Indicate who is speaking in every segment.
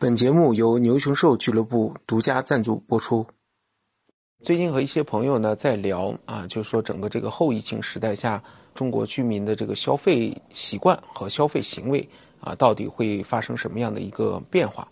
Speaker 1: 本节目由牛熊兽俱乐部独家赞助播出。最近和一些朋友呢在聊啊，就是说整个这个后疫情时代下，中国居民的这个消费习惯和消费行为啊，到底会发生什么样的一个变化？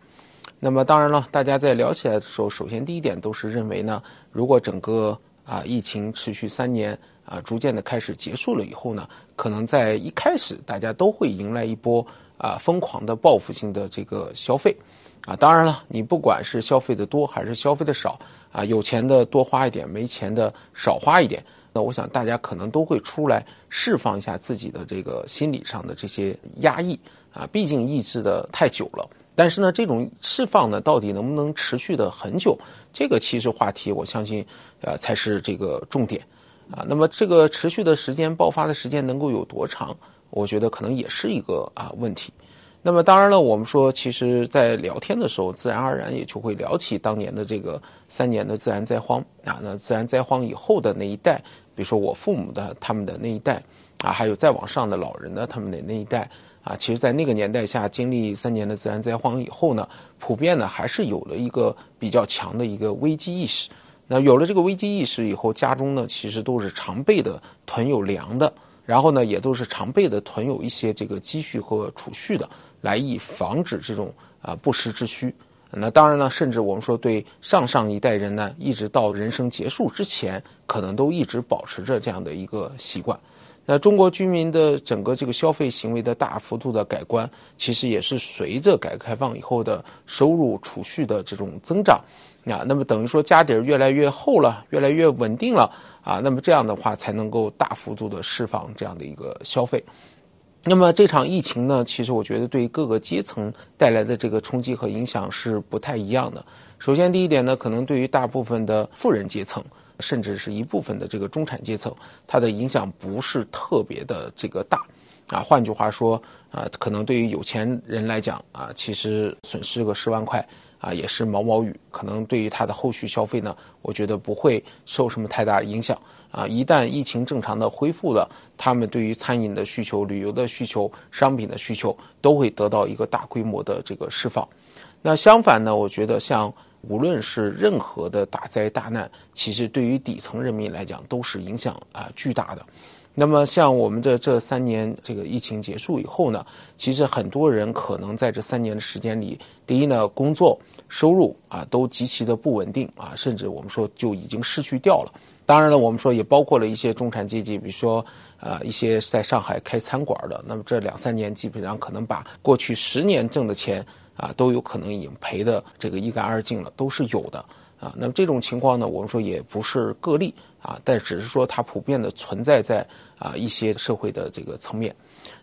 Speaker 1: 那么当然了，大家在聊起来的时候，首先第一点都是认为呢，如果整个啊疫情持续三年啊，逐渐的开始结束了以后呢，可能在一开始大家都会迎来一波。啊，疯狂的报复性的这个消费，啊，当然了，你不管是消费的多还是消费的少，啊，有钱的多花一点，没钱的少花一点，那我想大家可能都会出来释放一下自己的这个心理上的这些压抑，啊，毕竟抑制的太久了。但是呢，这种释放呢，到底能不能持续的很久？这个其实话题，我相信，呃，才是这个重点，啊，那么这个持续的时间、爆发的时间能够有多长？我觉得可能也是一个啊问题，那么当然了，我们说其实，在聊天的时候，自然而然也就会聊起当年的这个三年的自然灾荒啊。那自然灾荒以后的那一代，比如说我父母的他们的那一代啊，还有再往上的老人的他们的那一代啊，其实，在那个年代下经历三年的自然灾荒以后呢，普遍呢还是有了一个比较强的一个危机意识。那有了这个危机意识以后，家中呢其实都是常备的囤有粮的。然后呢，也都是常备的囤有一些这个积蓄和储蓄的，来以防止这种啊不时之需。那当然呢，甚至我们说对上上一代人呢，一直到人生结束之前，可能都一直保持着这样的一个习惯。那中国居民的整个这个消费行为的大幅度的改观，其实也是随着改革开放以后的收入储蓄的这种增长。啊，那么等于说家底儿越来越厚了，越来越稳定了啊，那么这样的话才能够大幅度的释放这样的一个消费。那么这场疫情呢，其实我觉得对各个阶层带来的这个冲击和影响是不太一样的。首先第一点呢，可能对于大部分的富人阶层，甚至是一部分的这个中产阶层，它的影响不是特别的这个大。啊，换句话说，啊，可能对于有钱人来讲，啊，其实损失个十万块。啊，也是毛毛雨，可能对于他的后续消费呢，我觉得不会受什么太大影响。啊，一旦疫情正常的恢复了，他们对于餐饮的需求、旅游的需求、商品的需求都会得到一个大规模的这个释放。那相反呢，我觉得像无论是任何的大灾大难，其实对于底层人民来讲都是影响啊巨大的。那么，像我们的这三年，这个疫情结束以后呢，其实很多人可能在这三年的时间里，第一呢，工作收入啊都极其的不稳定啊，甚至我们说就已经失去掉了。当然了，我们说也包括了一些中产阶级，比如说啊一些在上海开餐馆的，那么这两三年基本上可能把过去十年挣的钱啊都有可能已经赔的这个一干二净了，都是有的。啊，那么这种情况呢，我们说也不是个例啊，但只是说它普遍的存在在啊一些社会的这个层面。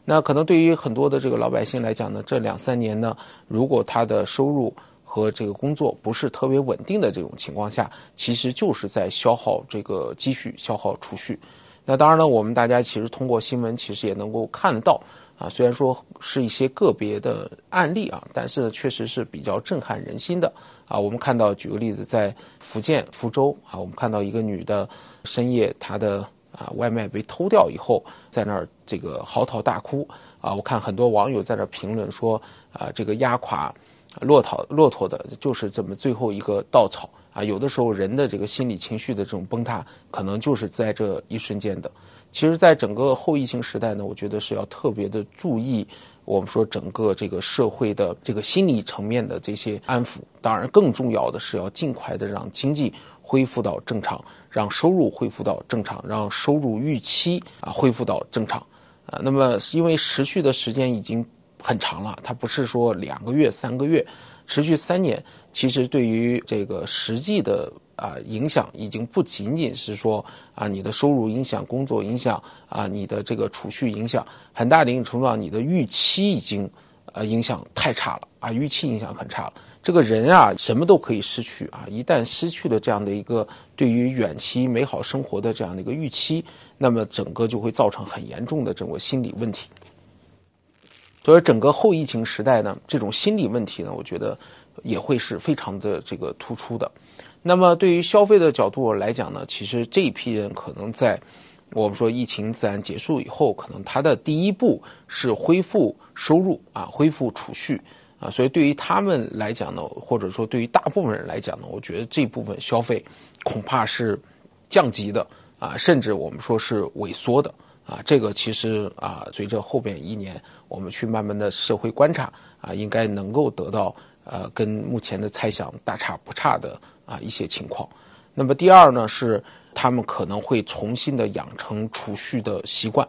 Speaker 1: 那可能对于很多的这个老百姓来讲呢，这两三年呢，如果他的收入和这个工作不是特别稳定的这种情况下，其实就是在消耗这个积蓄、消耗储蓄。那当然了，我们大家其实通过新闻其实也能够看得到啊，虽然说是一些个别的案例啊，但是确实是比较震撼人心的。啊，我们看到，举个例子，在福建福州啊，我们看到一个女的深夜她的啊外卖被偷掉以后，在那儿这个嚎啕大哭啊。我看很多网友在那儿评论说啊，这个压垮骆驼骆驼的就是这么最后一个稻草啊。有的时候人的这个心理情绪的这种崩塌，可能就是在这一瞬间的。其实，在整个后疫情时代呢，我觉得是要特别的注意。我们说整个这个社会的这个心理层面的这些安抚，当然更重要的是要尽快的让经济恢复到正常，让收入恢复到正常，让收入预期啊恢复到正常啊。那么因为持续的时间已经很长了，它不是说两个月、三个月，持续三年，其实对于这个实际的。啊，影响已经不仅仅是说啊，你的收入影响、工作影响啊，你的这个储蓄影响，很大的一定程度上，你的预期已经呃影响太差了啊，预期影响很差了。这个人啊，什么都可以失去啊，一旦失去了这样的一个对于远期美好生活的这样的一个预期，那么整个就会造成很严重的这种心理问题。所以，整个后疫情时代呢，这种心理问题呢，我觉得也会是非常的这个突出的。那么，对于消费的角度来讲呢，其实这一批人可能在我们说疫情自然结束以后，可能他的第一步是恢复收入啊，恢复储蓄啊，所以对于他们来讲呢，或者说对于大部分人来讲呢，我觉得这部分消费恐怕是降级的啊，甚至我们说是萎缩的啊。这个其实啊，随着后边一年我们去慢慢的社会观察啊，应该能够得到呃跟目前的猜想大差不差的啊一些情况。那么第二呢，是他们可能会重新的养成储蓄的习惯，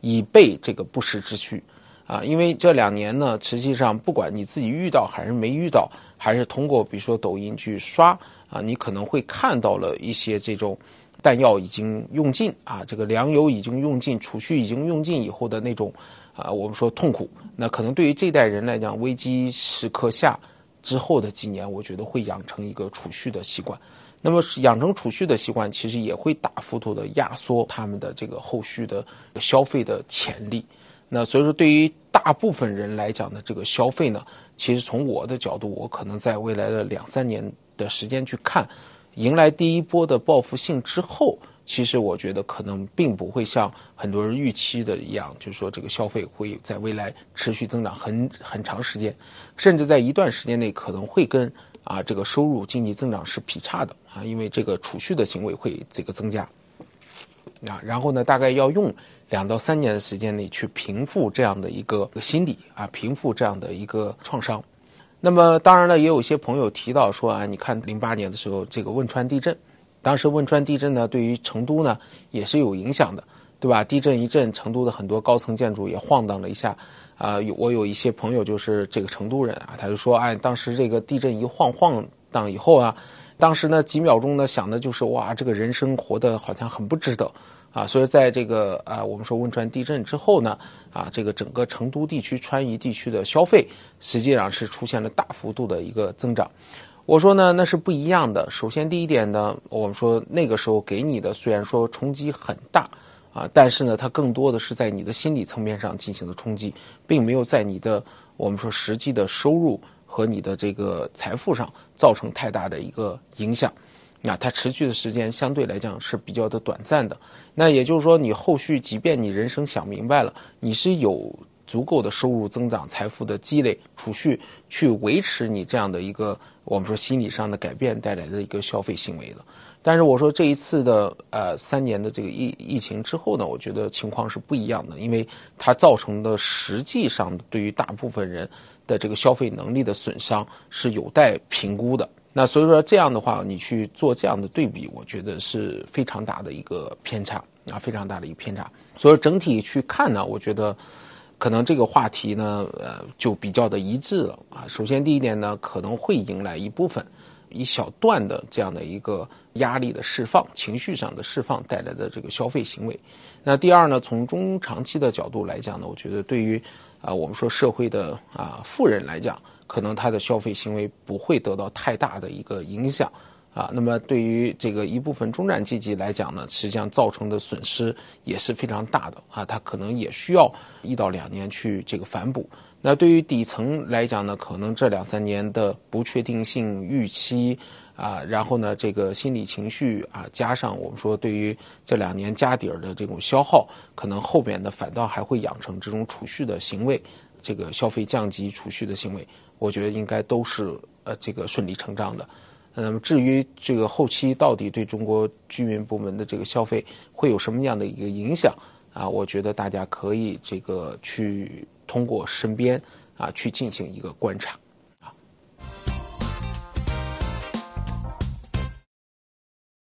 Speaker 1: 以备这个不时之需。啊，因为这两年呢，实际上不管你自己遇到还是没遇到，还是通过比如说抖音去刷啊，你可能会看到了一些这种弹药已经用尽啊，这个粮油已经用尽，储蓄已经用尽以后的那种啊，我们说痛苦。那可能对于这代人来讲，危机时刻下之后的几年，我觉得会养成一个储蓄的习惯。那么养成储蓄的习惯，其实也会大幅度的压缩他们的这个后续的消费的潜力。那所以说，对于大部分人来讲的这个消费呢，其实从我的角度，我可能在未来的两三年的时间去看，迎来第一波的报复性之后，其实我觉得可能并不会像很多人预期的一样，就是说这个消费会在未来持续增长很很长时间，甚至在一段时间内可能会跟啊这个收入经济增长是劈叉的啊，因为这个储蓄的行为会这个增加啊，然后呢，大概要用。两到三年的时间内去平复这样的一个心理啊，平复这样的一个创伤。那么当然了，也有些朋友提到说啊，你看零八年的时候这个汶川地震，当时汶川地震呢对于成都呢也是有影响的，对吧？地震一震，成都的很多高层建筑也晃荡了一下。啊，我有一些朋友就是这个成都人啊，他就说，哎，当时这个地震一晃晃荡以后啊，当时呢几秒钟呢想的就是哇，这个人生活的好像很不值得。啊，所以在这个啊，我们说汶川地震之后呢，啊，这个整个成都地区、川渝地区的消费实际上是出现了大幅度的一个增长。我说呢，那是不一样的。首先第一点呢，我们说那个时候给你的虽然说冲击很大啊，但是呢，它更多的是在你的心理层面上进行的冲击，并没有在你的我们说实际的收入和你的这个财富上造成太大的一个影响。那它持续的时间相对来讲是比较的短暂的，那也就是说，你后续即便你人生想明白了，你是有足够的收入增长、财富的积累、储蓄去维持你这样的一个我们说心理上的改变带来的一个消费行为的。但是我说这一次的呃三年的这个疫疫情之后呢，我觉得情况是不一样的，因为它造成的实际上对于大部分人的这个消费能力的损伤是有待评估的。那所以说这样的话，你去做这样的对比，我觉得是非常大的一个偏差啊，非常大的一个偏差。所以整体去看呢，我觉得可能这个话题呢，呃，就比较的一致了啊。首先第一点呢，可能会迎来一部分一小段的这样的一个压力的释放、情绪上的释放带来的这个消费行为。那第二呢，从中长期的角度来讲呢，我觉得对于啊我们说社会的啊富人来讲。可能他的消费行为不会得到太大的一个影响，啊，那么对于这个一部分中产阶级来讲呢，实际上造成的损失也是非常大的。啊，他可能也需要一到两年去这个反哺。那对于底层来讲呢，可能这两三年的不确定性预期啊，然后呢，这个心理情绪啊，加上我们说对于这两年家底儿的这种消耗，可能后边的反倒还会养成这种储蓄的行为，这个消费降级储蓄的行为。我觉得应该都是呃这个顺理成章的，那么至于这个后期到底对中国居民部门的这个消费会有什么样的一个影响啊？我觉得大家可以这个去通过身边啊去进行一个观察。